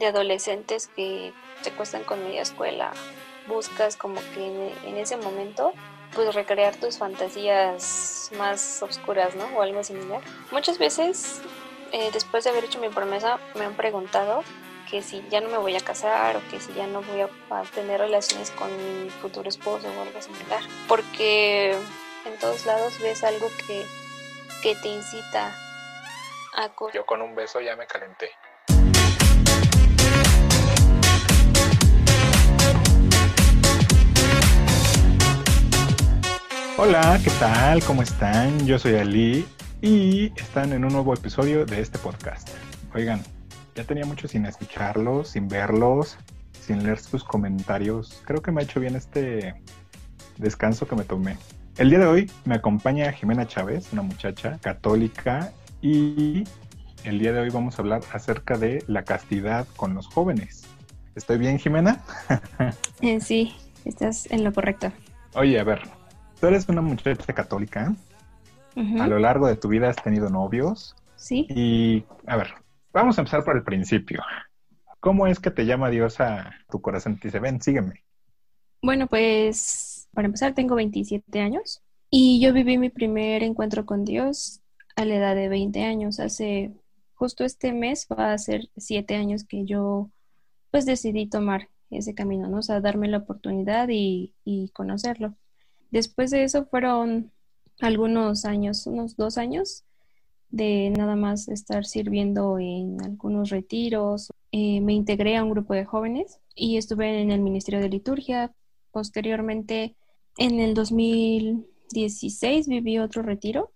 de adolescentes que te cuestan con media escuela, buscas como que en, ese momento pues recrear tus fantasías más oscuras, ¿no? O algo similar. Muchas veces, eh, después de haber hecho mi promesa, me han preguntado que si ya no me voy a casar o que si ya no voy a, tener relaciones con mi futuro esposo o algo similar. Porque en todos lados ves algo que, que te incita a... Yo con un beso ya me calenté. Hola, ¿qué tal? ¿Cómo están? Yo soy Ali y están en un nuevo episodio de este podcast. Oigan, ya tenía mucho sin escucharlos, sin verlos, sin leer sus comentarios. Creo que me ha hecho bien este descanso que me tomé. El día de hoy me acompaña Jimena Chávez, una muchacha católica, y el día de hoy vamos a hablar acerca de la castidad con los jóvenes. ¿Estoy bien, Jimena? Eh, sí, estás en lo correcto. Oye, a ver, tú eres una muchacha católica. A lo largo de tu vida has tenido novios. Sí. Y, a ver, Vamos a empezar por el principio. ¿Cómo es que te llama Dios a tu corazón? Te dice, ven, sígueme. Bueno, pues para empezar tengo 27 años y yo viví mi primer encuentro con Dios a la edad de 20 años. Hace justo este mes va a ser 7 años que yo pues decidí tomar ese camino, ¿no? O sea, darme la oportunidad y, y conocerlo. Después de eso fueron algunos años, unos dos años, de nada más estar sirviendo en algunos retiros. Eh, me integré a un grupo de jóvenes y estuve en el Ministerio de Liturgia. Posteriormente, en el 2016 viví otro retiro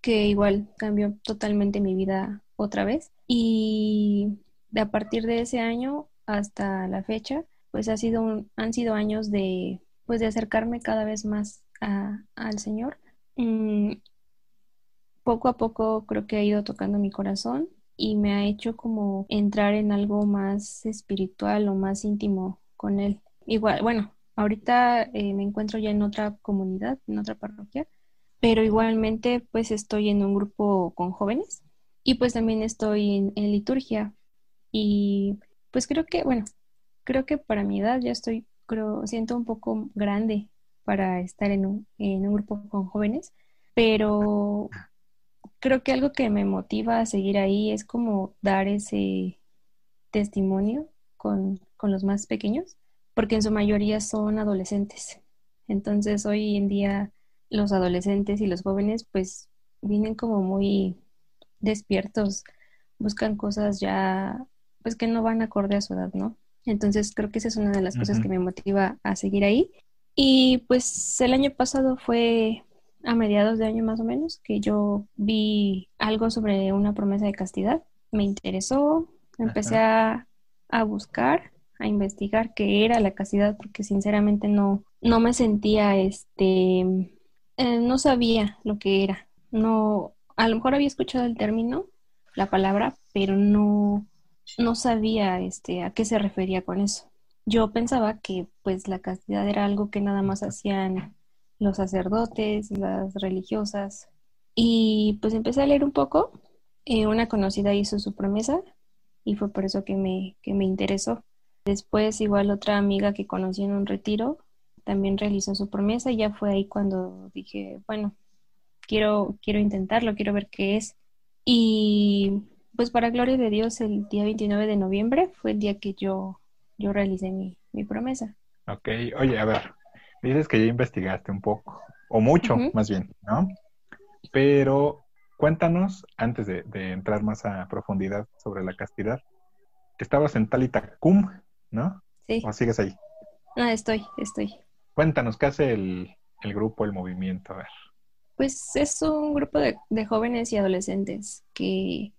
que igual cambió totalmente mi vida otra vez. Y de a partir de ese año hasta la fecha, pues ha sido han sido años de, pues de acercarme cada vez más al Señor. Mm, poco a poco creo que ha ido tocando mi corazón y me ha hecho como entrar en algo más espiritual o más íntimo con él. Igual, bueno, ahorita eh, me encuentro ya en otra comunidad, en otra parroquia, pero igualmente pues estoy en un grupo con jóvenes y pues también estoy en, liturgia y pues creo que, bueno, creo que para mi edad ya estoy, creo, siento un poco grande para estar en un, en un grupo con jóvenes, pero creo que algo que me motiva a seguir ahí es como dar ese testimonio con, los más pequeños, porque en su mayoría son adolescentes. Entonces hoy en día los adolescentes y los jóvenes pues vienen como muy despiertos, buscan cosas ya pues que no van acorde a su edad, ¿no? Entonces creo que esa es una de las cosas que me motiva a seguir ahí. Y pues el año pasado fue a mediados de año más o menos, que yo vi algo sobre una promesa de castidad. Me interesó, empecé a, buscar, a investigar qué era la castidad, porque sinceramente no, no me sentía, este, eh, no sabía lo que era. No, a lo mejor había escuchado el término, la palabra, pero no, no sabía, este, a qué se refería con eso. Yo pensaba que, pues, la castidad era algo que nada más hacían los sacerdotes, las religiosas. Y pues empecé a leer un poco. Eh, una conocida hizo su promesa y fue por eso que me, que me interesó. Después igual otra amiga que conocí en un retiro también realizó su promesa y ya fue ahí cuando dije, bueno, quiero, quiero intentarlo, quiero ver qué es. Y pues para gloria de Dios, el día 29 de noviembre fue el día que yo, yo realicé mi, mi promesa. Ok, oye, a ver, Dices que ya investigaste un poco, o mucho más bien, ¿no? Pero cuéntanos, antes de, entrar más a profundidad sobre la castidad, que estabas en Talitacum, ¿no? Sí. ¿O sigues ahí? Ah, estoy, estoy. Cuéntanos, ¿qué hace el, grupo, el movimiento? A ver. Pues es un grupo de, de, jóvenes y adolescentes que,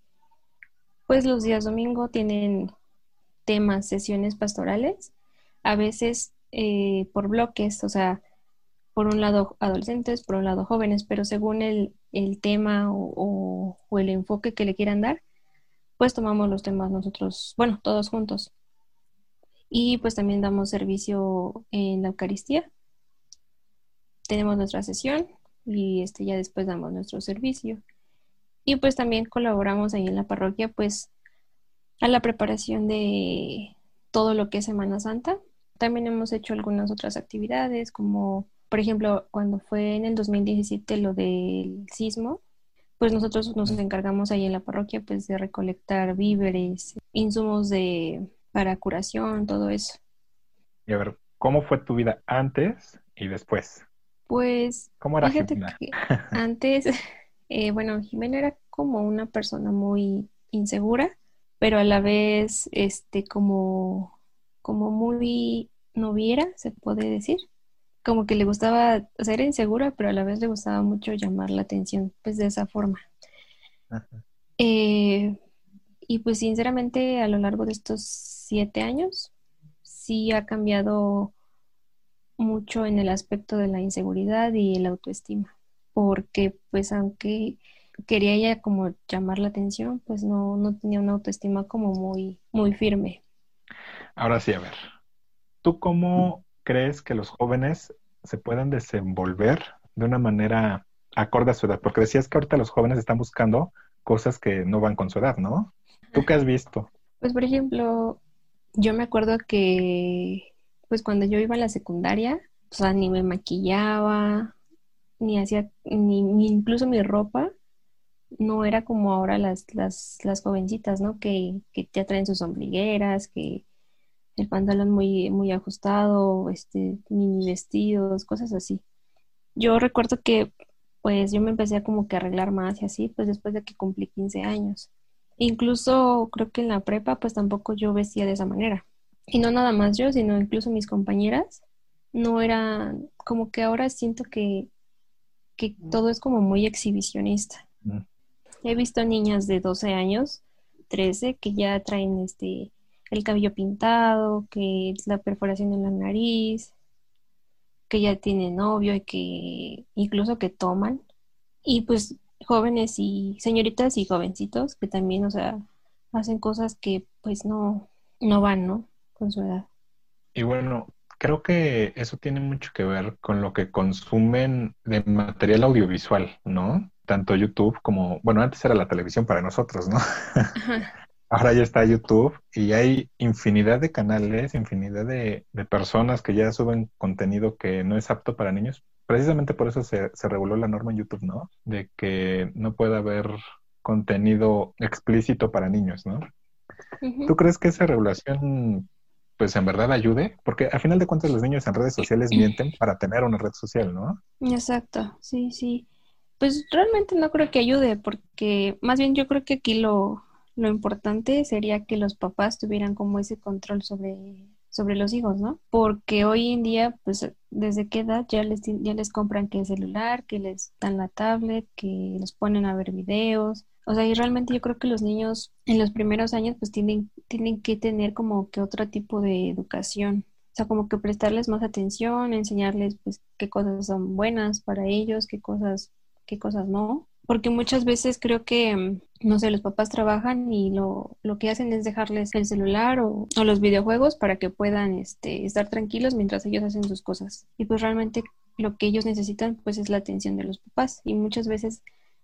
pues los días domingo tienen temas, sesiones pastorales. A veces eh, por bloques, o sea, por un lado adolescentes, por un lado jóvenes, pero según el, tema o, el enfoque que le quieran dar, pues tomamos los temas nosotros, bueno, todos juntos. Y pues también damos servicio en la Eucaristía. Tenemos nuestra sesión y este ya después damos nuestro servicio. Y pues también colaboramos ahí en la parroquia, pues a la preparación de todo lo que es Semana Santa. También hemos hecho algunas otras actividades, como por ejemplo cuando fue en el 2017 lo del sismo, pues nosotros nos encargamos ahí en la parroquia pues de recolectar víveres, insumos de para curación, todo eso. Y a ver, ¿cómo fue tu vida antes y después? Pues ¿Cómo era fíjate que antes, eh, bueno, Jimena era como una persona muy insegura, pero a la vez, este, como, como muy noviera, se puede decir. Como que le gustaba, o sea, era insegura, pero a la vez le gustaba mucho llamar la atención, pues de esa forma. Eh, y pues sinceramente a lo largo de estos siete años, sí ha cambiado mucho en el aspecto de la inseguridad y el autoestima, porque pues aunque quería ella como llamar la atención, pues no, no tenía una autoestima como muy, muy firme. Ahora sí, a ver, ¿tú cómo crees que los jóvenes se puedan desenvolver de una manera acorde a su edad? Porque decías que ahorita los jóvenes están buscando cosas que no van con su edad, ¿no? ¿Tú qué has visto? Pues, por ejemplo, yo me acuerdo que, pues cuando yo iba a la secundaria, o sea, ni me maquillaba, ni hacía, ni, ni incluso mi ropa no era como ahora las, las, las jovencitas, ¿no? Que, que ya traen sus ombligueras, que el pantalón muy, muy ajustado, este, mini vestidos, cosas así. Yo recuerdo que pues yo me empecé a como que arreglar más y así, pues después de que cumplí 15 años. Incluso creo que en la prepa pues tampoco yo vestía de esa manera. Y no nada más yo, sino incluso mis compañeras. No era como que ahora siento que, que todo es como muy exhibicionista. He visto niñas de 12 años, 13, que ya traen este el cabello pintado, que la perforación en la nariz, que ya tienen novio y que incluso que toman. Y pues jóvenes y señoritas y jovencitos que también, o sea, hacen cosas que pues no, no van, ¿no? Con su edad. Y bueno, creo que eso tiene mucho que ver con lo que consumen de material audiovisual, ¿no? tanto YouTube como, bueno, antes era la televisión para nosotros, ¿no? Ahora ya está YouTube y hay infinidad de canales, infinidad de, personas que ya suben contenido que no es apto para niños. Precisamente por eso se, se reguló la norma en YouTube, ¿no? De que no pueda haber contenido explícito para niños, ¿no? ¿Tú crees que esa regulación, pues en verdad ayude? Porque al final de cuentas los niños en redes sociales mienten para tener una red social, ¿no? Exacto, sí, sí. Pues realmente no creo que ayude, porque más bien yo creo que aquí lo, lo importante sería que los papás tuvieran como ese control sobre, sobre los hijos, ¿no? Porque hoy en día, pues desde qué edad ya les, ya les compran que el celular, que les dan la tablet, que los ponen a ver videos. O sea, y realmente yo creo que los niños en los primeros años pues tienen, tienen que tener como que otro tipo de educación. O sea, como que prestarles más atención, enseñarles pues qué cosas son buenas para ellos, qué cosas qué cosas no. Porque muchas veces creo que, mm, no sé, los papás trabajan y lo, lo que hacen es dejarles el celular o, o, los videojuegos para que puedan este, estar tranquilos mientras ellos hacen sus cosas. Y pues realmente lo que ellos necesitan pues es la atención de los papás. Y muchas veces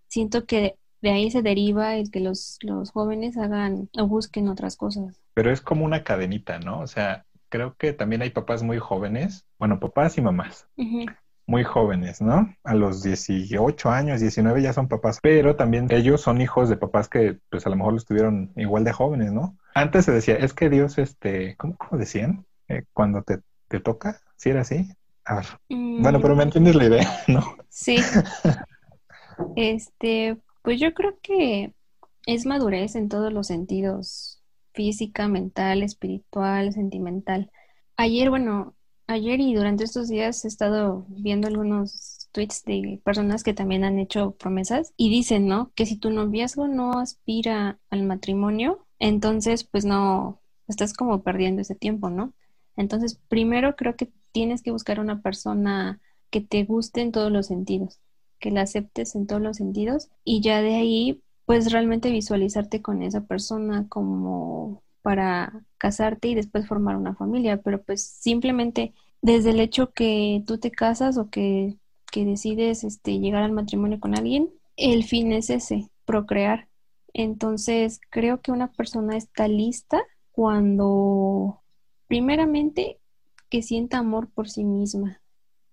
siento que de ahí se deriva el que los, los jóvenes hagan o busquen otras cosas. Pero es como una cadenita, ¿no? O sea, creo que también hay papás muy jóvenes, bueno, papás y mamás, muy jóvenes, ¿no? A los 18 años, 19 ya son papás, pero también ellos son hijos de papás que pues a lo mejor los tuvieron igual de jóvenes, ¿no? Antes se decía, es que Dios, este, ¿cómo, decían? Eh, cuando te, te toca, si era así. A ver. Bueno, pero me mm. entiendes la idea, ¿no? Sí. este, pues yo creo que es madurez en todos los sentidos, física, mental, espiritual, sentimental. Ayer, bueno, Ayer y durante estos días he estado viendo algunos tweets de personas que también han hecho promesas y dicen, ¿no? Que si tu noviazgo no aspira al matrimonio, entonces pues no, estás como perdiendo ese tiempo, ¿no? Entonces, primero creo que tienes que buscar una persona que te guste en todos los sentidos, que la aceptes en todos los sentidos y ya de ahí pues realmente visualizarte con esa persona como para casarte y después formar una familia, pero pues simplemente desde el hecho que tú te casas o que, que decides este, llegar al matrimonio con alguien, el fin es ese, procrear. Entonces, creo que una persona está lista cuando, primeramente, que sienta amor por sí misma.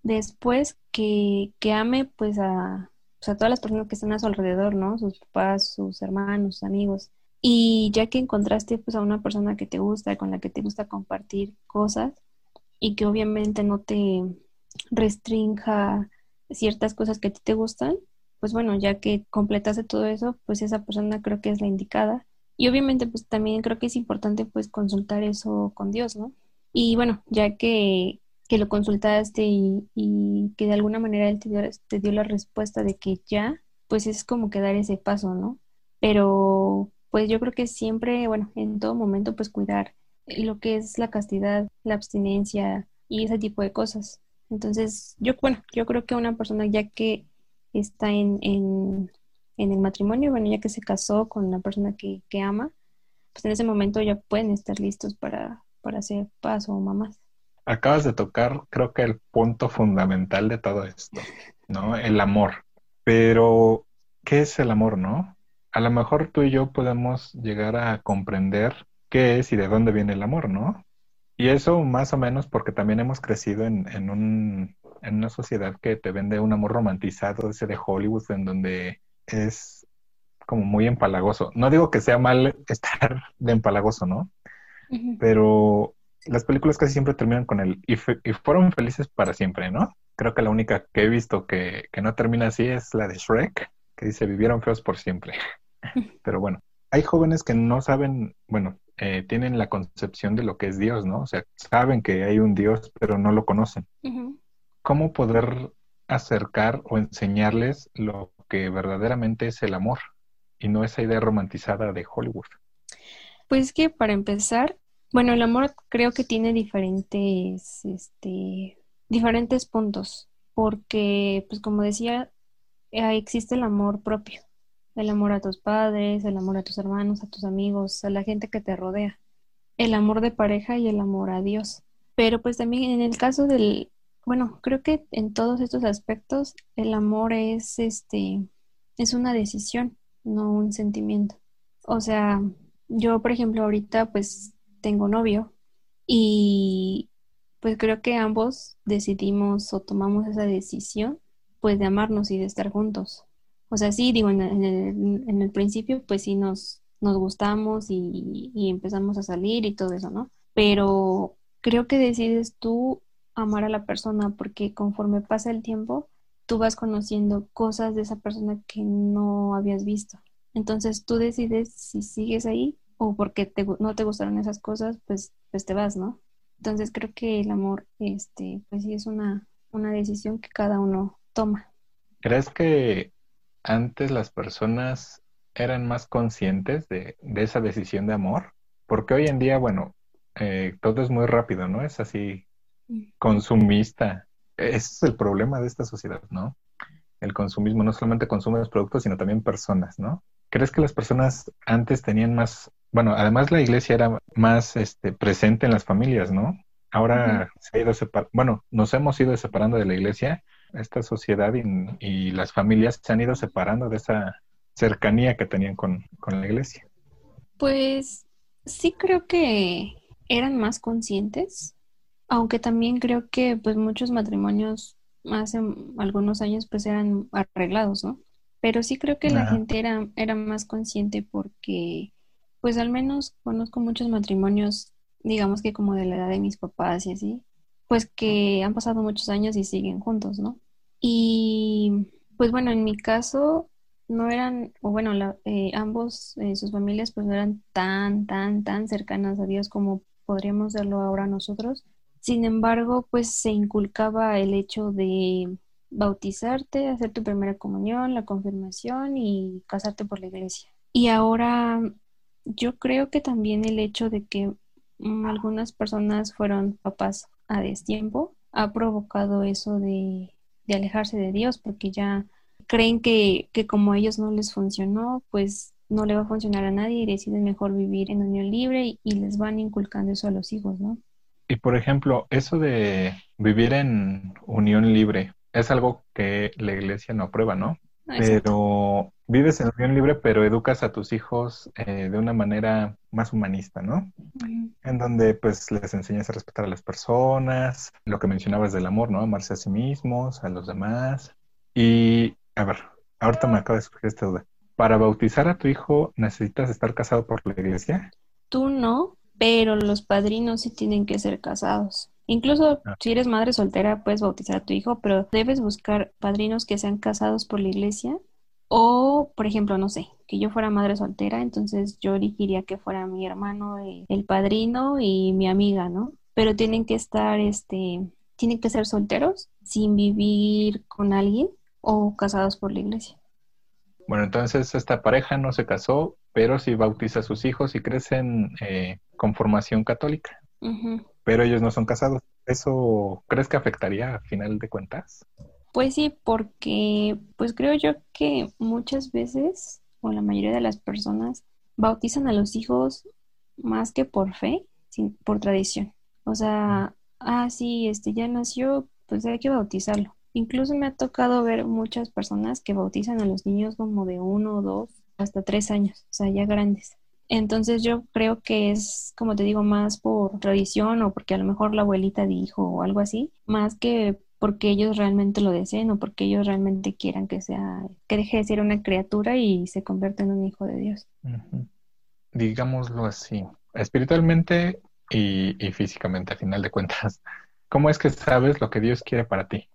Después, que, que ame pues a, todas las personas que están a su alrededor, ¿no? Sus papás, sus hermanos, sus amigos. Y ya que encontraste pues a una persona que te gusta, con la que te gusta compartir cosas y que obviamente no te restrinja ciertas cosas que a ti te gustan, pues bueno, ya que completaste todo eso, pues esa persona creo que es la indicada. Y obviamente pues también creo que es importante pues consultar eso con Dios, ¿no? Y bueno, ya que, que lo consultaste y, que de alguna manera Él te dio, te dio la respuesta de que ya, pues es como que dar ese paso, ¿no? Pero pues yo creo que siempre, bueno, en todo momento pues cuidar lo que es la castidad, la abstinencia y ese tipo de cosas. Entonces, yo, bueno, yo creo que una persona ya que está en, en, en el matrimonio, bueno, ya que se casó con una persona que, que ama, pues en ese momento ya pueden estar listos para, para hacer paso o mamás. Acabas de tocar, creo que el punto fundamental de todo esto, ¿no? El amor. Pero, ¿qué es el amor, no? A lo mejor tú y yo podemos llegar a comprender qué es y de dónde viene el amor, ¿no? Y eso más o menos porque también hemos crecido en, en, un, en una sociedad que te vende un amor romantizado, ese de Hollywood, en donde es como muy empalagoso. No digo que sea mal estar de empalagoso, ¿no? Pero las películas casi siempre terminan con el y, y, fueron felices para siempre, ¿no? Creo que la única que he visto que, que no termina así es la de Shrek, que dice vivieron feos por siempre. Pero bueno, hay jóvenes que no saben, bueno, eh, tienen la concepción de lo que es Dios, ¿no? O sea, saben que hay un Dios, pero no lo conocen. ¿Cómo poder acercar o enseñarles lo que verdaderamente es el amor y no esa idea romantizada de Hollywood? Pues que para empezar, bueno, el amor creo que tiene diferentes, este, diferentes puntos, porque, pues como decía, existe el amor propio el amor a tus padres, el amor a tus hermanos, a tus amigos, a la gente que te rodea, el amor de pareja y el amor a Dios. Pero pues también en el caso del, bueno, creo que en todos estos aspectos el amor es este es una decisión, no un sentimiento. O sea, yo por ejemplo ahorita pues tengo novio y pues creo que ambos decidimos o tomamos esa decisión pues de amarnos y de estar juntos. O sea, sí, digo, en el, principio, pues sí nos, nos gustamos y, empezamos a salir y todo eso, ¿no? Pero creo que decides tú amar a la persona porque conforme pasa el tiempo, tú vas conociendo cosas de esa persona que no habías visto. Entonces tú decides si sigues ahí o porque te, no te gustaron esas cosas, pues, pues te vas, ¿no? Entonces creo que el amor, este, pues sí es una, una decisión que cada uno toma. ¿Crees que antes las personas eran más conscientes de, esa decisión de amor, porque hoy en día, bueno, eh, todo es muy rápido, ¿no? Es así mm. consumista. Ese es el problema de esta sociedad, ¿no? El consumismo no solamente consume los productos, sino también personas, ¿no? ¿Crees que las personas antes tenían más, bueno, además la iglesia era más este, presente en las familias, ¿no? Ahora se ha ido separando, bueno, nos hemos ido separando de la iglesia esta sociedad y, las familias se han ido separando de esa cercanía que tenían con, la iglesia? Pues sí creo que eran más conscientes, aunque también creo que pues muchos matrimonios hace algunos años pues eran arreglados, ¿no? Pero sí creo que la gente era, era más consciente porque pues al menos conozco muchos matrimonios, digamos que como de la edad de mis papás y así, pues que han pasado muchos años y siguen juntos, ¿no? Y pues bueno, en mi caso no eran, o bueno, eh, ambos, eh, sus familias pues no eran tan, tan, tan cercanas a Dios como podríamos verlo ahora nosotros. Sin embargo, pues se inculcaba el hecho de bautizarte, hacer tu primera comunión, la confirmación y casarte por la iglesia. Y ahora yo creo que también el hecho de que mm, algunas personas fueron papás a destiempo ha provocado eso de de alejarse de Dios porque ya creen que, que como a ellos no les funcionó, pues no le va a funcionar a nadie y deciden mejor vivir en unión libre y, les van inculcando eso a los hijos, ¿no? Y por ejemplo, eso de vivir en unión libre es algo que la iglesia no aprueba, ¿no? Pero vives en unión libre, pero educas a tus hijos eh, de una manera más humanista, ¿no? En donde pues les enseñas a respetar a las personas, lo que mencionabas del amor, ¿no? Amarse a sí mismos, a los demás. Y, a ver, ahorita me acaba de surgir esta duda. ¿Para bautizar a tu hijo necesitas estar casado por la iglesia? Tú no, pero los padrinos sí tienen que ser casados. Incluso ah. si eres madre soltera, puedes bautizar a tu hijo, pero debes buscar padrinos que sean casados por la iglesia. O, por ejemplo, no sé, que yo fuera madre soltera, entonces yo elegiría que fuera mi hermano el padrino y mi amiga, ¿no? Pero tienen que estar, este, tienen que ser solteros sin vivir con alguien o casados por la iglesia. Bueno, entonces esta pareja no se casó, pero sí bautiza a sus hijos y crecen eh, con formación católica pero ellos no son casados. ¿Eso crees que afectaría a final de cuentas? Pues sí, porque pues creo yo que muchas veces, o la mayoría de las personas, bautizan a los hijos más que por fe, sin, por tradición. O sea, ah, sí, este ya nació, pues hay que bautizarlo. Incluso me ha tocado ver muchas personas que bautizan a los niños como de uno, dos, hasta tres años, o sea, ya grandes. Entonces yo creo que es, como te digo, más por tradición o porque a lo mejor la abuelita dijo o algo así, más que porque ellos realmente lo deseen o porque ellos realmente quieran que sea, que deje de ser una criatura y se convierta en un hijo de Dios. Digámoslo así, espiritualmente y, y físicamente, a final de cuentas, ¿cómo es que sabes lo que Dios quiere para ti?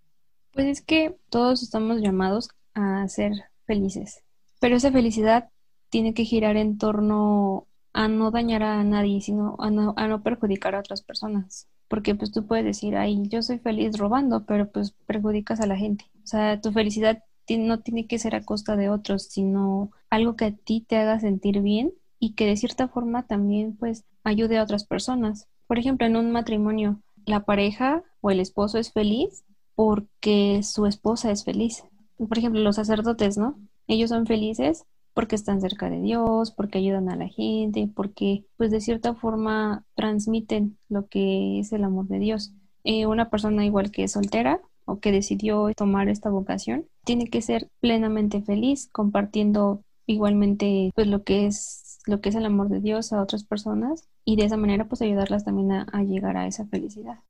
Pues es que todos estamos llamados a ser felices, pero esa felicidad tiene que girar en torno a no dañar a nadie, sino a no, a no perjudicar a otras personas. Porque pues tú puedes decir, ay, yo soy feliz robando, pero pues perjudicas a la gente. O sea, tu felicidad no tiene que ser a costa de otros, sino algo que a ti te haga sentir bien y que de cierta forma también pues ayude a otras personas. Por ejemplo, en un matrimonio, la pareja o el esposo es feliz porque su esposa es feliz. Por ejemplo, los sacerdotes, ¿no? Ellos son felices porque están cerca de Dios, porque ayudan a la gente, porque pues de cierta forma transmiten lo que es el amor de Dios. Eh, una persona igual que es soltera o que decidió tomar esta vocación, tiene que ser plenamente feliz compartiendo igualmente pues lo que es lo que es el amor de Dios a otras personas y de esa manera pues ayudarlas también a llegar a esa felicidad.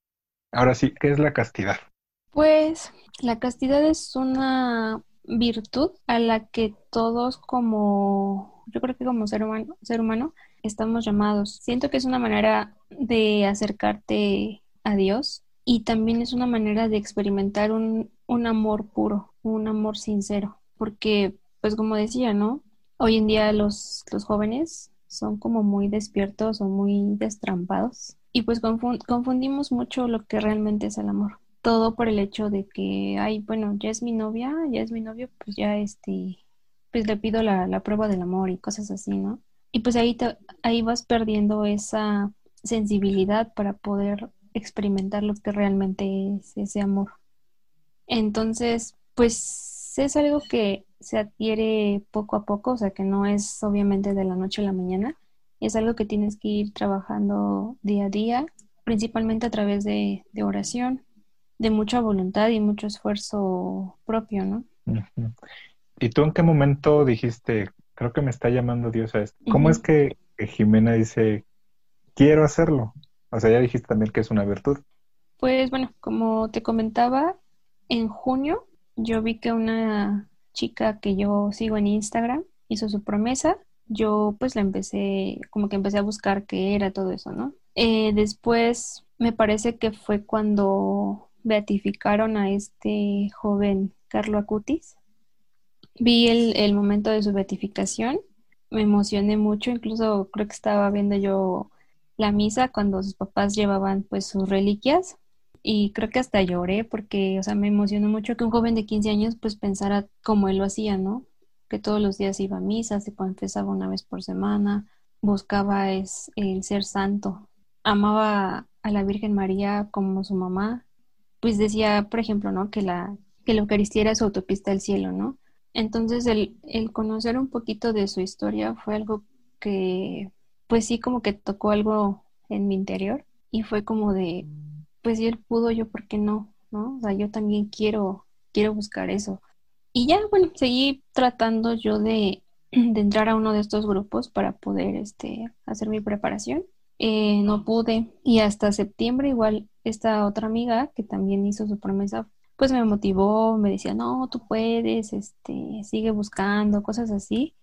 Ahora sí, ¿qué es la castidad? Pues la castidad es una virtud a la que todos como, yo creo que como ser humano, ser humano, estamos llamados. Siento que es una manera de acercarte a Dios y también es una manera de experimentar un, un amor puro, un amor sincero, porque pues como decía, ¿no? Hoy en día los, los jóvenes son como muy despiertos o muy destrampados y pues confundimos mucho lo que realmente es el amor todo por el hecho de que, ay, bueno, ya es mi novia, ya es mi novio, pues ya este, pues le pido la, la prueba del amor y cosas así, ¿no? Y pues ahí, te, ahí vas perdiendo esa sensibilidad para poder experimentar lo que realmente es ese amor. Entonces, pues es algo que se adquiere poco a poco, o sea que no es obviamente de la noche a la mañana, es algo que tienes que ir trabajando día a día, principalmente a través de, de oración, de mucha voluntad y mucho esfuerzo propio, ¿no? ¿Y tú en qué momento dijiste, creo que me está llamando Dios a esto? ¿Cómo es que, Jimena dice, quiero hacerlo? O sea, ya dijiste también que es una virtud. Pues bueno, como te comentaba, en junio yo vi que una chica que yo sigo en Instagram hizo su promesa. Yo pues la empecé, como que empecé a buscar qué era todo eso, ¿no? Eh, después me parece que fue cuando beatificaron a este joven Carlo Acutis. Vi el, momento de su beatificación, me emocioné mucho, incluso creo que estaba viendo yo la misa cuando sus papás llevaban pues sus reliquias y creo que hasta lloré porque, o sea, me emocionó mucho que un joven de 15 años pues pensara como él lo hacía, ¿no? Que todos los días iba a misa, se confesaba una vez por semana, buscaba es, el ser santo, amaba a la Virgen María como su mamá pues decía, por ejemplo, ¿no? Que la, que Eucaristía era su autopista al cielo, ¿no? Entonces el, el conocer un poquito de su historia fue algo que, pues sí, como que tocó algo en mi interior y fue como de, pues si él pudo, yo por qué no, ¿no? O sea, yo también quiero, quiero buscar eso. Y ya, bueno, seguí tratando yo de, de entrar a uno de estos grupos para poder este, hacer mi preparación. Eh, no pude y hasta septiembre igual esta otra amiga que también hizo su promesa pues me motivó, me decía, no, tú puedes, este, sigue buscando, cosas así.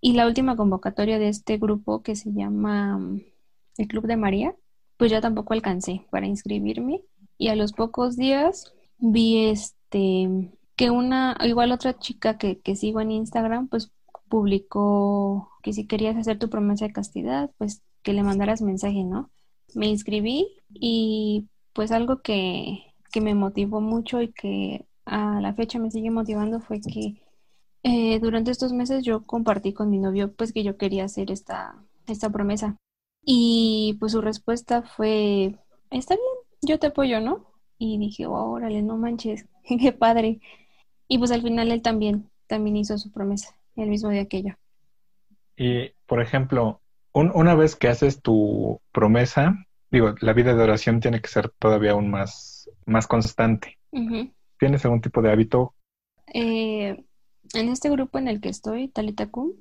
Y la última convocatoria de este grupo que se llama mm, el Club de María, pues ya tampoco alcancé para inscribirme. Y a los pocos días vi este que una, igual otra chica que, que sigo en Instagram, pues publicó que si querías hacer tu promesa de castidad, pues que le mandaras mensaje, ¿no? Me inscribí y pues algo que, que me motivó mucho y que a la fecha me sigue motivando fue que eh, durante estos meses yo compartí con mi novio pues que yo quería hacer esta, esta promesa. Y pues su respuesta fue, está bien, yo te apoyo, ¿no? Y dije, órale, no manches, qué padre. Y pues al final él también, también hizo su promesa, el mismo día que yo. Y, por ejemplo, una vez que haces tu promesa, digo, la vida de oración tiene que ser todavía aún más, más constante. ¿Tienes algún tipo de hábito? Eh, en este grupo en el que estoy, Talitacum,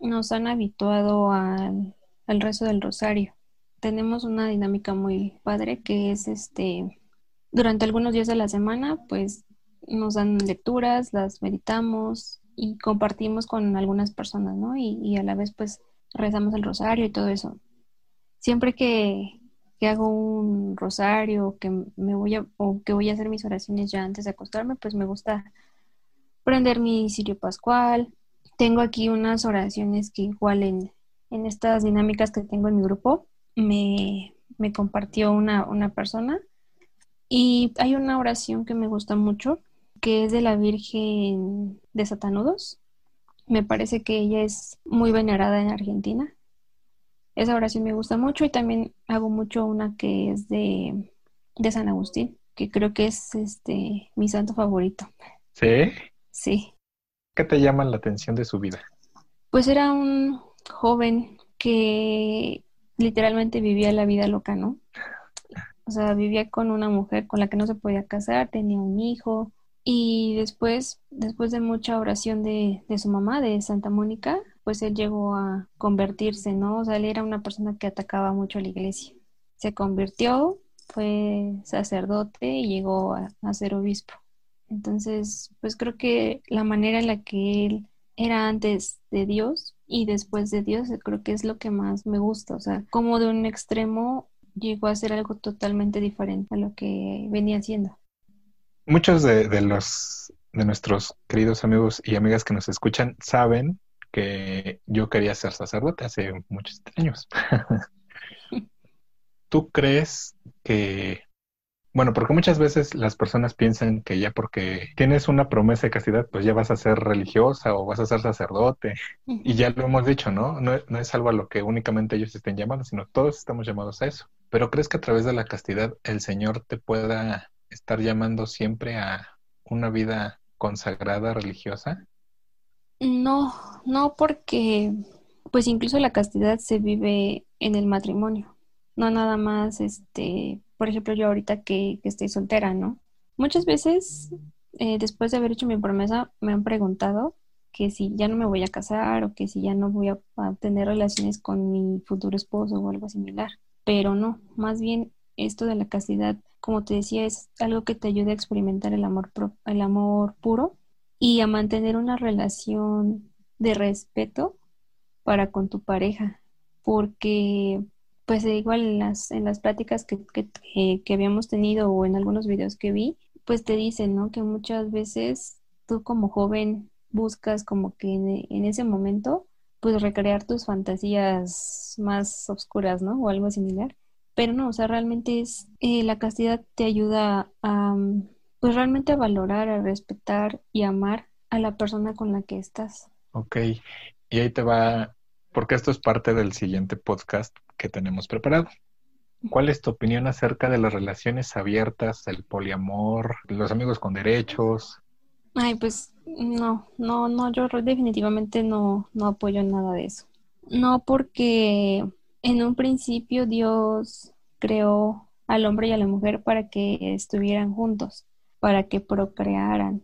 nos han habituado al, al rezo del rosario. Tenemos una dinámica muy padre que es este, durante algunos días de la semana, pues nos dan lecturas, las meditamos y compartimos con algunas personas, ¿no? Y, y a la vez, pues, rezamos el rosario y todo eso. Siempre que, que hago un rosario que me voy a, o que voy a hacer mis oraciones ya antes de acostarme, pues me gusta prender mi sirio pascual. Tengo aquí unas oraciones que igual en, en estas dinámicas que tengo en mi grupo me, me compartió una, una persona. Y hay una oración que me gusta mucho, que es de la Virgen de Satanudos. Me parece que ella es muy venerada en Argentina esa oración me gusta mucho y también hago mucho una que es de, de San Agustín, que creo que es este mi santo favorito. ¿Sí? Sí. ¿Qué te llama la atención de su vida? Pues era un joven que literalmente vivía la vida loca, ¿no? O sea, vivía con una mujer con la que no se podía casar, tenía un hijo y después, después de mucha oración de, de su mamá, de Santa Mónica, pues él llegó a convertirse, ¿no? O sea, él era una persona que atacaba mucho a la iglesia. Se convirtió, fue sacerdote y llegó a, ser obispo. Entonces, pues creo que la manera en la que él era antes de Dios y después de Dios, creo que es lo que más me gusta. O sea, como de un extremo llegó a ser algo totalmente diferente a lo que venía haciendo. Muchos de los de nuestros queridos amigos y amigas que nos escuchan saben que yo quería ser sacerdote hace muchos años. ¿Tú crees que, bueno, porque muchas veces las personas piensan que ya porque tienes una promesa de castidad, pues ya vas a ser religiosa o vas a ser sacerdote. Y ya lo hemos dicho, ¿no? No, no es algo a lo que únicamente ellos estén llamando, sino todos estamos llamados a eso. Pero ¿crees que a través de la castidad el Señor te pueda estar llamando siempre a una vida consagrada religiosa? No, no porque pues incluso la castidad se vive en el matrimonio, no nada más, este, por ejemplo, yo ahorita que, que estoy soltera, ¿no? Muchas veces, eh, después de haber hecho mi promesa, me han preguntado que si ya no me voy a casar o que si ya no voy a, tener relaciones con mi futuro esposo o algo similar. Pero no, más bien esto de la castidad, como te decía, es algo que te ayuda a experimentar el amor, el amor puro y a mantener una relación de respeto para con tu pareja, porque pues igual en las, en las pláticas que, que, habíamos tenido o en algunos videos que vi, pues te dicen, ¿no? Que muchas veces tú como joven buscas como que en, ese momento pues recrear tus fantasías más oscuras, ¿no? O algo similar. Pero no, o sea, realmente es, eh, la castidad te ayuda a, pues realmente a valorar, a respetar y amar a la persona con la que estás. Ok, y ahí te va, porque esto es parte del siguiente podcast que tenemos preparado. ¿Cuál es tu opinión acerca de las relaciones abiertas, el poliamor, los amigos con derechos? Ay, pues no, no, no, yo definitivamente no, no apoyo nada de eso. No porque en un principio Dios creó al hombre y a la mujer para que estuvieran juntos para que procrearan.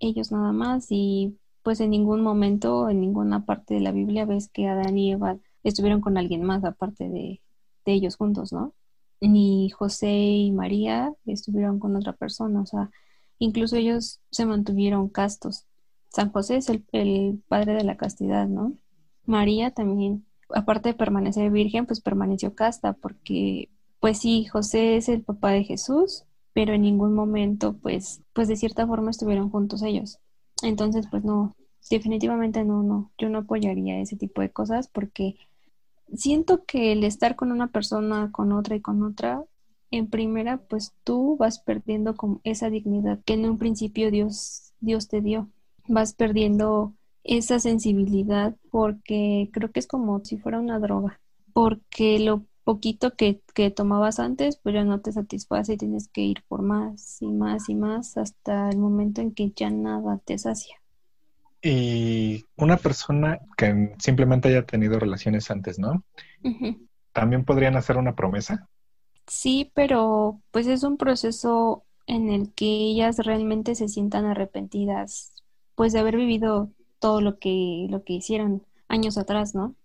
ellos nada más y pues en ningún momento, en ninguna parte de la Biblia ves que Adán y Eva estuvieron con alguien más aparte de, de ellos juntos, ¿no? Ni José y María estuvieron con otra persona, o sea, incluso ellos se mantuvieron castos. San José es el, el padre de la castidad, ¿no? María también, aparte de permanecer virgen, pues permaneció casta, porque, pues sí, José es el papá de Jesús, pero en ningún momento, pues, pues de cierta forma estuvieron juntos ellos. Entonces, pues no, definitivamente no, no, yo no apoyaría ese tipo de cosas porque siento que el estar con una persona, con otra y con otra, en primera, pues tú vas perdiendo como esa dignidad que en un principio Dios, Dios te dio. Vas perdiendo esa sensibilidad porque creo que es como si fuera una droga. Porque lo poquito que, que tomabas antes, pues ya no te satisface y tienes que ir por más y más y más hasta el momento en que ya nada te sacia. Y una persona que simplemente haya tenido relaciones antes, ¿no? ¿También podrían hacer una promesa? Sí, pero pues es un proceso en el que ellas realmente se sientan arrepentidas, pues de haber vivido todo lo que, lo que hicieron años atrás, ¿no?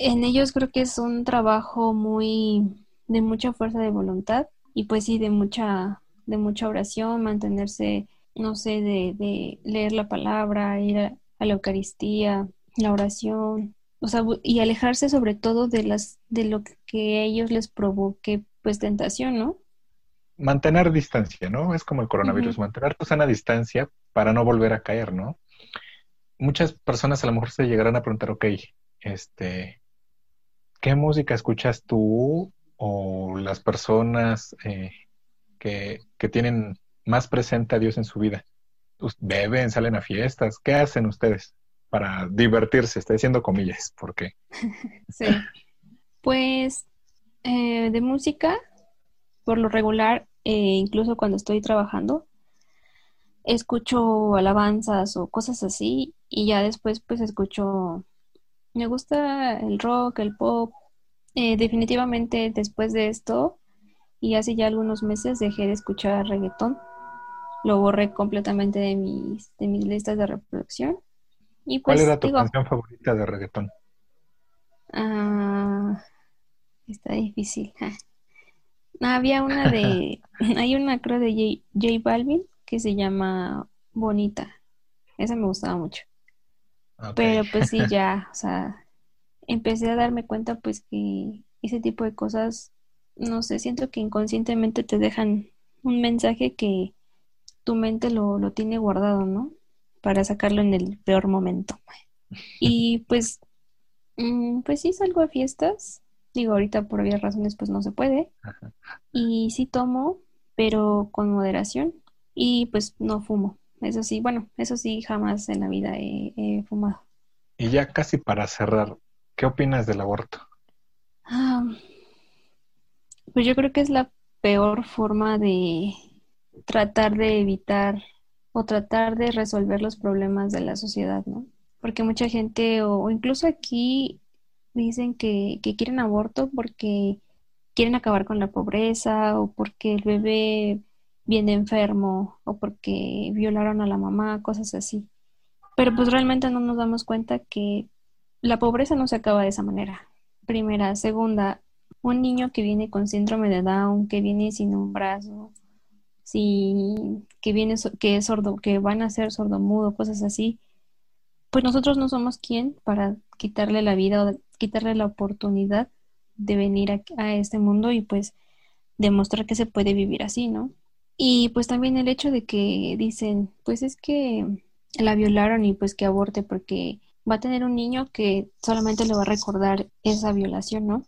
En ellos creo que es un trabajo muy de mucha fuerza de voluntad y pues sí de mucha, de mucha oración, mantenerse, no sé, de, de leer la palabra, ir a, a la Eucaristía, la oración, o sea, y alejarse sobre todo de las de lo que a ellos les provoque pues tentación, ¿no? Mantener distancia, ¿no? Es como el coronavirus, mantener tu sana distancia para no volver a caer, ¿no? Muchas personas a lo mejor se llegarán a preguntar, ok, este, ¿qué música escuchas tú o las personas eh, que, que tienen más presente a Dios en su vida? beben, salen a fiestas. ¿Qué hacen ustedes para divertirse? Estoy diciendo comillas, ¿por qué? sí. Pues eh, de música, por lo regular, eh, incluso cuando estoy trabajando, escucho alabanzas o cosas así y ya después pues escucho, me gusta el rock, el pop. Eh, definitivamente después de esto y hace ya algunos meses dejé de escuchar reggaetón lo borré completamente de mis, de mis listas de reproducción. Y pues, ¿Cuál era tu canción favorita de reggaetón? Ah, está difícil. había una de, hay una creo de J, Balvin que se llama Bonita. Esa me gustaba mucho. Pero pues sí, ya, o sea, empecé a darme cuenta pues que ese tipo de cosas, no sé, siento que inconscientemente te dejan un mensaje que tu mente lo, lo tiene guardado, ¿no? Para sacarlo en el peor momento. Y pues, mm, pues sí salgo a fiestas. Digo, ahorita por obvias razones pues no se puede. Y sí tomo, pero con moderación. Y pues no fumo. Eso sí, bueno, eso sí jamás en la vida he, fumado. Y ya casi para cerrar, ¿qué opinas del aborto? Ah, pues yo creo que es la peor forma de, tratar de evitar o tratar de resolver los problemas de la sociedad, ¿no? Porque mucha gente, o, incluso aquí, dicen que, que quieren aborto porque quieren acabar con la pobreza o porque el bebé viene enfermo o porque violaron a la mamá, cosas así. Pero pues realmente no nos damos cuenta que la pobreza no se acaba de esa manera. Primera, segunda, un niño que viene con síndrome de Down, que viene sin un brazo, si que viene que es sordo, que van a ser sordomudo, cosas así, pues nosotros no somos quien para quitarle la vida o quitarle la oportunidad de venir a, a, este mundo y pues demostrar que se puede vivir así, ¿no? Y pues también el hecho de que dicen, pues es que la violaron y pues que aborte porque va a tener un niño que solamente le va a recordar esa violación, ¿no?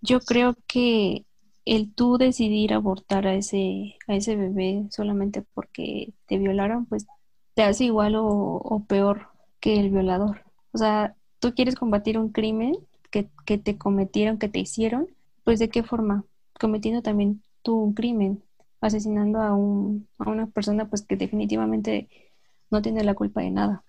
Yo creo que el tú decidir abortar a ese, a ese bebé solamente porque te violaron, pues te hace igual o, peor que el violador. O sea, tú quieres combatir un crimen que, que te cometieron, que te hicieron, pues de qué forma? Cometiendo también tú un crimen, asesinando a, un, a una persona pues que definitivamente no tiene la culpa de nada.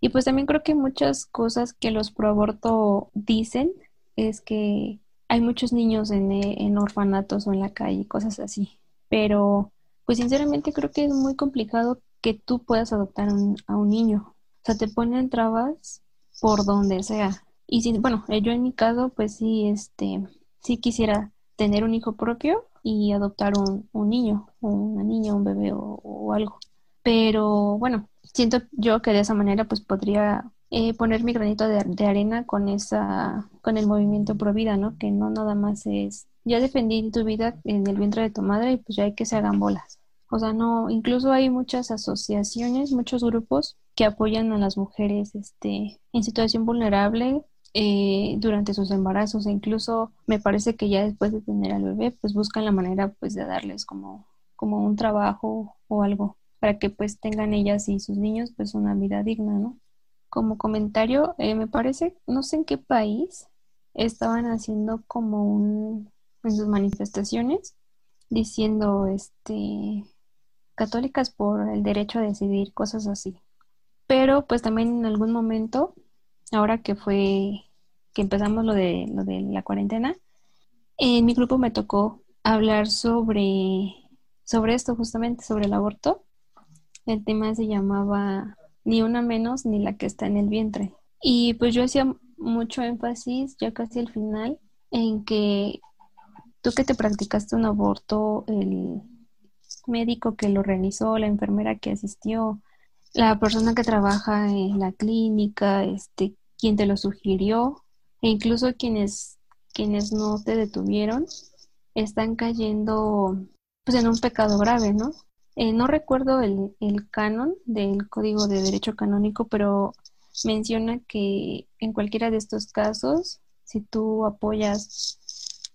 Y pues también creo que muchas cosas que los pro aborto dicen es que hay muchos niños en, eh, en orfanatos o en la calle, cosas así. Pero, pues sinceramente creo que es muy complicado que tú puedas adoptar a un niño. O sea, te ponen trabas por donde sea. Y si, bueno, yo en mi caso, pues sí, este, sí quisiera tener un hijo propio y adoptar un, un niño, una niña, un bebé o, algo. Pero bueno, siento yo que de esa manera pues podría eh, poner mi granito de, de, arena con esa, con el movimiento pro vida, ¿no? Que no nada más es, ya defendí tu vida en el vientre de tu madre y pues ya hay que se hagan bolas. O sea, no, incluso hay muchas asociaciones, muchos grupos que apoyan a las mujeres este, en situación vulnerable eh, durante sus embarazos e incluso me parece que ya después de tener al bebé pues buscan la manera pues de darles como, como un trabajo o algo para que pues tengan ellas y sus niños pues una vida digna, ¿no? Como comentario, eh, me parece, no sé en qué país estaban haciendo como un, en sus manifestaciones diciendo este católicas por el derecho a decidir, cosas así. Pero pues también en algún momento, ahora que fue que empezamos lo de lo de la cuarentena, en mi grupo me tocó hablar sobre sobre esto justamente sobre el aborto. El tema se llamaba ni una menos ni la que está en el vientre. Y pues yo hacía mucho énfasis ya casi al final en que tú que te practicaste un aborto, el médico que lo realizó, la enfermera que asistió, la persona que trabaja en la clínica, este, quien te lo sugirió, e incluso quienes, quienes no te detuvieron, están cayendo pues en un pecado grave, ¿no? Eh, no recuerdo el, el canon del Código de Derecho Canónico, pero menciona que en cualquiera de estos casos, si tú apoyas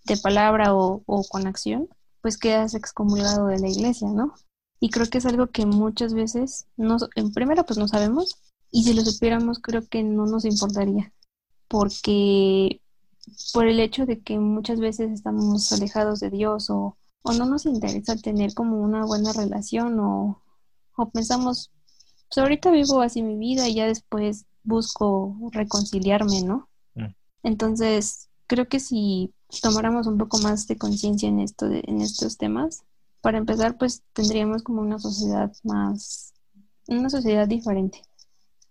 de palabra o, o con acción, pues quedas excomulgado de la iglesia, ¿no? Y creo que es algo que muchas veces, no, en primera pues no sabemos, y si lo supiéramos creo que no nos importaría, porque por el hecho de que muchas veces estamos alejados de Dios o, o no nos interesa tener como una buena relación o, o pensamos, pues ahorita vivo así mi vida y ya después busco reconciliarme, ¿no? Mm. Entonces, creo que si tomáramos un poco más de conciencia en esto en estos temas, para empezar, pues tendríamos como una sociedad más, una sociedad diferente.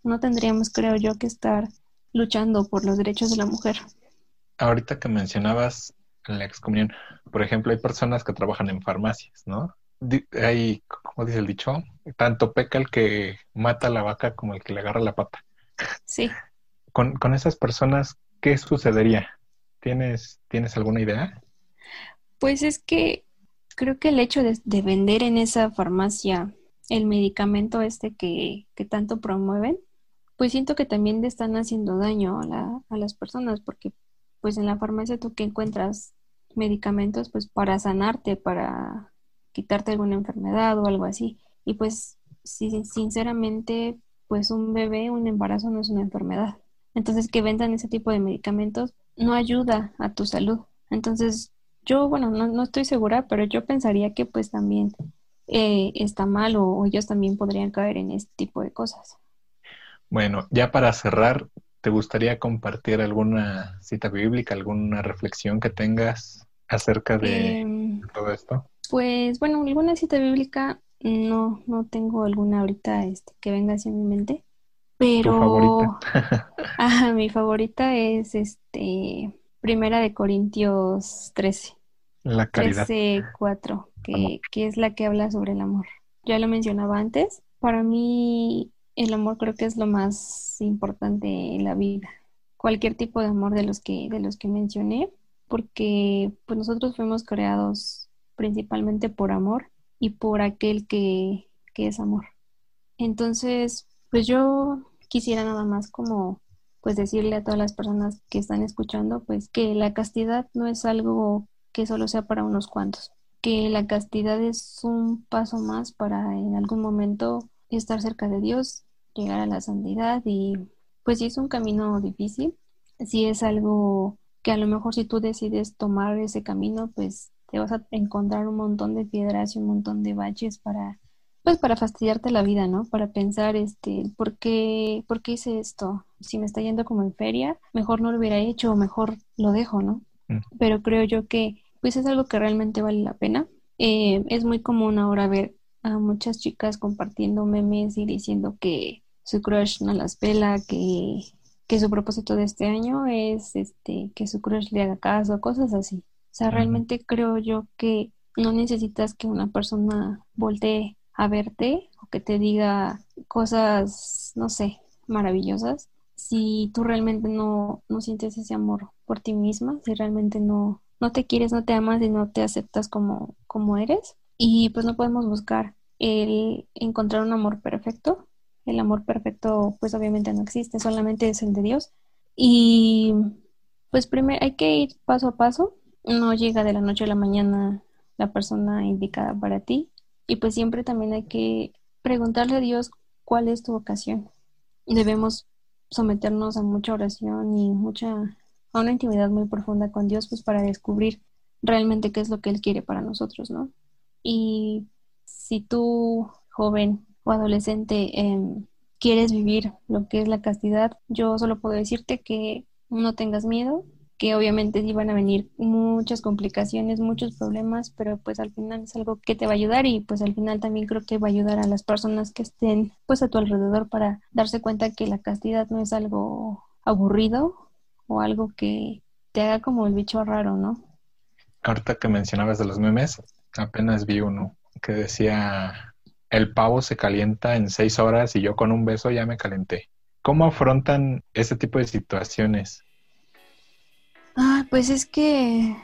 No tendríamos, creo yo, que estar luchando por los derechos de la mujer. Ahorita que mencionabas la excomunión, por ejemplo, hay personas que trabajan en farmacias, ¿no? Hay, como dice el dicho, tanto peca el que mata a la vaca como el que le agarra la pata. Sí. Con, con esas personas, ¿qué sucedería? ¿Tienes, ¿Tienes alguna idea? Pues es que creo que el hecho de, vender en esa farmacia el medicamento este que, que, tanto promueven, pues siento que también le están haciendo daño a, la, a las personas, porque pues en la farmacia tú que encuentras medicamentos pues para sanarte, para quitarte alguna enfermedad o algo así. Y pues si, sinceramente, pues un bebé, un embarazo no es una enfermedad. Entonces que vendan ese tipo de medicamentos no ayuda a tu salud. Entonces, yo, bueno, no, no estoy segura, pero yo pensaría que pues también eh, está mal o, ellos también podrían caer en este tipo de cosas. Bueno, ya para cerrar, ¿te gustaría compartir alguna cita bíblica, alguna reflexión que tengas acerca de em, todo esto? Pues bueno, alguna cita bíblica no, no tengo alguna ahorita este, que venga hacia mi mente. Pero, favorita? mi favorita es este Primera de Corintios 13. La caridad. 13, 4, que, que es la que habla sobre el amor. Ya lo mencionaba antes. Para mí, el amor creo que es lo más importante en la vida. Cualquier tipo de amor de los que, de los que mencioné, porque pues nosotros fuimos creados principalmente por amor y por aquel que, que es amor. Entonces, pues yo quisiera nada más como pues decirle a todas las personas que están escuchando pues que la castidad no es algo que solo sea para unos cuantos, que la castidad es un paso más para en algún momento estar cerca de Dios, llegar a la santidad y pues si es un camino difícil, si es algo que a lo mejor si tú decides tomar ese camino pues te vas a encontrar un montón de piedras y un montón de baches para pues para fastidiarte la vida, ¿no? Para pensar, este, ¿por qué, ¿por qué hice esto? Si me está yendo como en feria, mejor no lo hubiera hecho o mejor lo dejo, ¿no? Mm. Pero creo yo que, pues es algo que realmente vale la pena. Eh, es muy común ahora ver a muchas chicas compartiendo memes y diciendo que su crush no las pela, que, que su propósito de este año es este que su crush le haga caso, cosas así. O sea, realmente creo yo que no necesitas que una persona voltee a verte o que te diga cosas, no sé, maravillosas. Si tú realmente no, no sientes ese amor por ti misma, si realmente no, no te quieres, no te amas y no te aceptas como, como eres. Y pues no podemos buscar el encontrar un amor perfecto, el amor perfecto pues obviamente no existe, solamente es el de Dios. Y pues primero hay que ir paso a paso, no llega de la noche a la mañana la persona indicada para ti. Y pues siempre también hay que preguntarle a Dios cuál es tu vocación. Debemos someternos a mucha oración y mucha a una intimidad muy profunda con Dios pues para descubrir realmente qué es lo que Él quiere para nosotros, ¿no? Y si tú, joven o adolescente, em, quieres vivir lo que es la castidad, yo solo puedo decirte que no tengas miedo, que obviamente iban a venir muchas complicaciones, muchos problemas, pero pues al final es algo que te va a ayudar y pues al final también creo que va a ayudar a las personas que estén pues a tu alrededor para darse cuenta que la castidad no es algo aburrido o algo que te haga como el bicho raro, ¿no? Ahorita que mencionabas de los memes, apenas vi uno que decía el pavo se calienta en seis horas y yo con un beso ya me calenté. ¿Cómo afrontan ese tipo de situaciones? Ah, pues es que,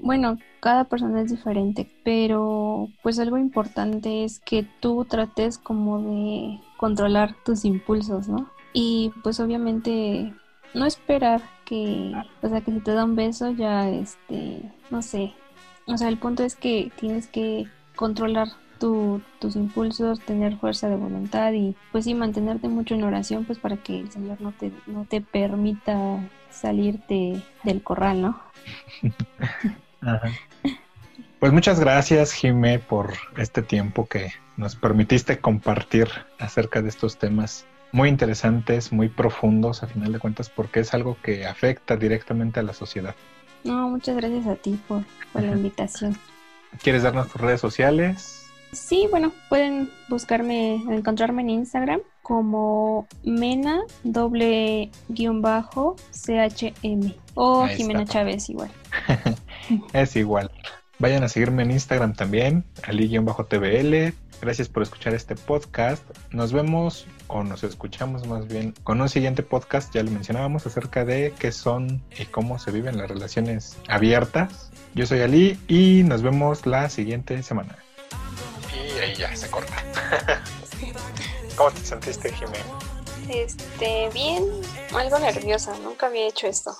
bueno, cada persona es diferente, pero pues algo importante es que tú trates como de controlar tus impulsos, ¿no? Y pues obviamente no esperar que, o sea, que si te da un beso ya, este, no sé, o sea, el punto es que tienes que controlar tus impulsos, tener fuerza de voluntad y pues sí, mantenerte mucho en oración pues para que el Señor no te, no te permita salirte del corral, ¿no? Pues muchas gracias, Jimé, por este tiempo que nos permitiste compartir acerca de estos temas muy interesantes, muy profundos, a final de cuentas, porque es algo que afecta directamente a la sociedad. No, muchas gracias a ti por, por la invitación. ¿Quieres darnos tus redes sociales? Sí, bueno, pueden buscarme, encontrarme en Instagram como Mena doble guion bajo CHM o Jimena Chávez igual. es igual. Vayan a seguirme en Instagram también, ali-tvl. Gracias por escuchar este podcast. Nos vemos o nos escuchamos más bien con un siguiente podcast, ya lo mencionábamos, acerca de qué son y cómo se viven las relaciones abiertas. Yo soy Ali y nos vemos la siguiente semana ahí ya se corta. ¿Cómo te sentiste, Jimena? Este, bien, algo nerviosa, nunca había hecho esto.